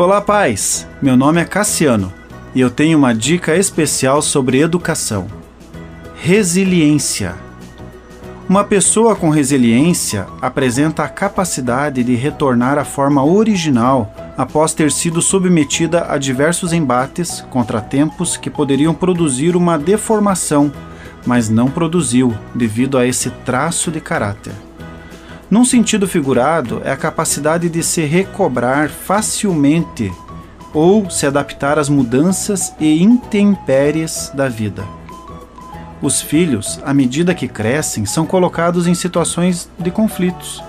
Olá, pais! Meu nome é Cassiano e eu tenho uma dica especial sobre educação: resiliência. Uma pessoa com resiliência apresenta a capacidade de retornar à forma original após ter sido submetida a diversos embates, contratempos que poderiam produzir uma deformação, mas não produziu devido a esse traço de caráter. Num sentido figurado, é a capacidade de se recobrar facilmente ou se adaptar às mudanças e intempéries da vida. Os filhos, à medida que crescem, são colocados em situações de conflitos.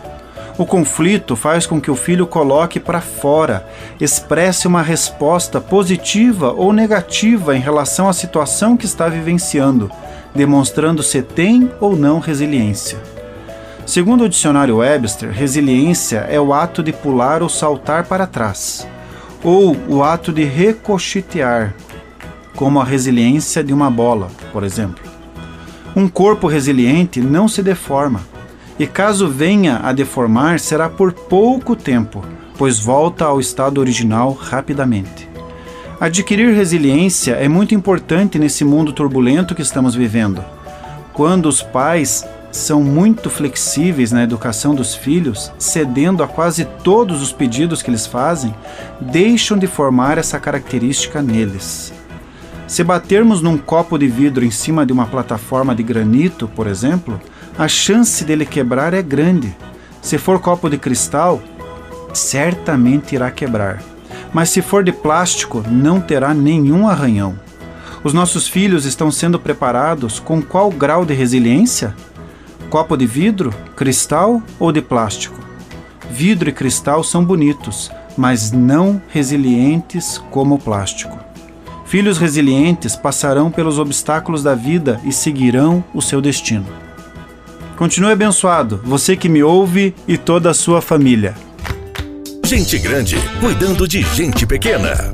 O conflito faz com que o filho coloque para fora, expresse uma resposta positiva ou negativa em relação à situação que está vivenciando, demonstrando se tem ou não resiliência. Segundo o dicionário Webster, resiliência é o ato de pular ou saltar para trás, ou o ato de recochetear, como a resiliência de uma bola, por exemplo. Um corpo resiliente não se deforma, e caso venha a deformar, será por pouco tempo, pois volta ao estado original rapidamente. Adquirir resiliência é muito importante nesse mundo turbulento que estamos vivendo. Quando os pais são muito flexíveis na educação dos filhos, cedendo a quase todos os pedidos que eles fazem, deixam de formar essa característica neles. Se batermos num copo de vidro em cima de uma plataforma de granito, por exemplo, a chance dele quebrar é grande. Se for copo de cristal, certamente irá quebrar. Mas se for de plástico, não terá nenhum arranhão. Os nossos filhos estão sendo preparados com qual grau de resiliência? Copo de vidro, cristal ou de plástico? Vidro e cristal são bonitos, mas não resilientes como o plástico. Filhos resilientes passarão pelos obstáculos da vida e seguirão o seu destino. Continue abençoado, você que me ouve e toda a sua família. Gente grande cuidando de gente pequena.